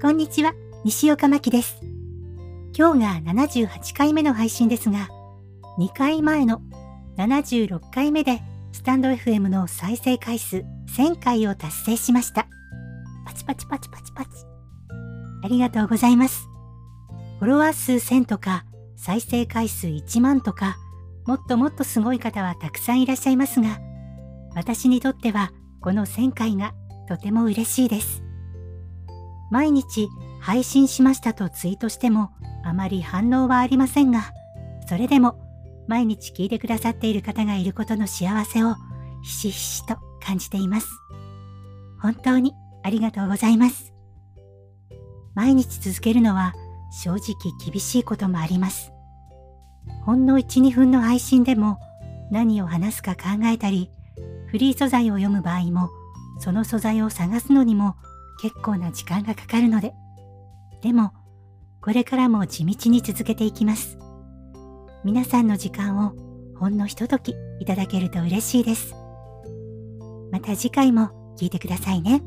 こんにちは、西岡真希です。今日が78回目の配信ですが、2回前の76回目でスタンド FM の再生回数1000回を達成しました。パチパチパチパチパチ。ありがとうございます。フォロワー数1000とか再生回数1万とか、もっともっとすごい方はたくさんいらっしゃいますが、私にとってはこの1000回がとても嬉しいです。毎日配信しましたとツイートしてもあまり反応はありませんが、それでも毎日聞いてくださっている方がいることの幸せをひしひしと感じています。本当にありがとうございます。毎日続けるのは正直厳しいこともあります。ほんの1、2分の配信でも何を話すか考えたり、フリー素材を読む場合も、その素材を探すのにも結構な時間がかかるので。でも、これからも地道に続けていきます。皆さんの時間をほんのひとときいただけると嬉しいです。また次回も聞いてくださいね。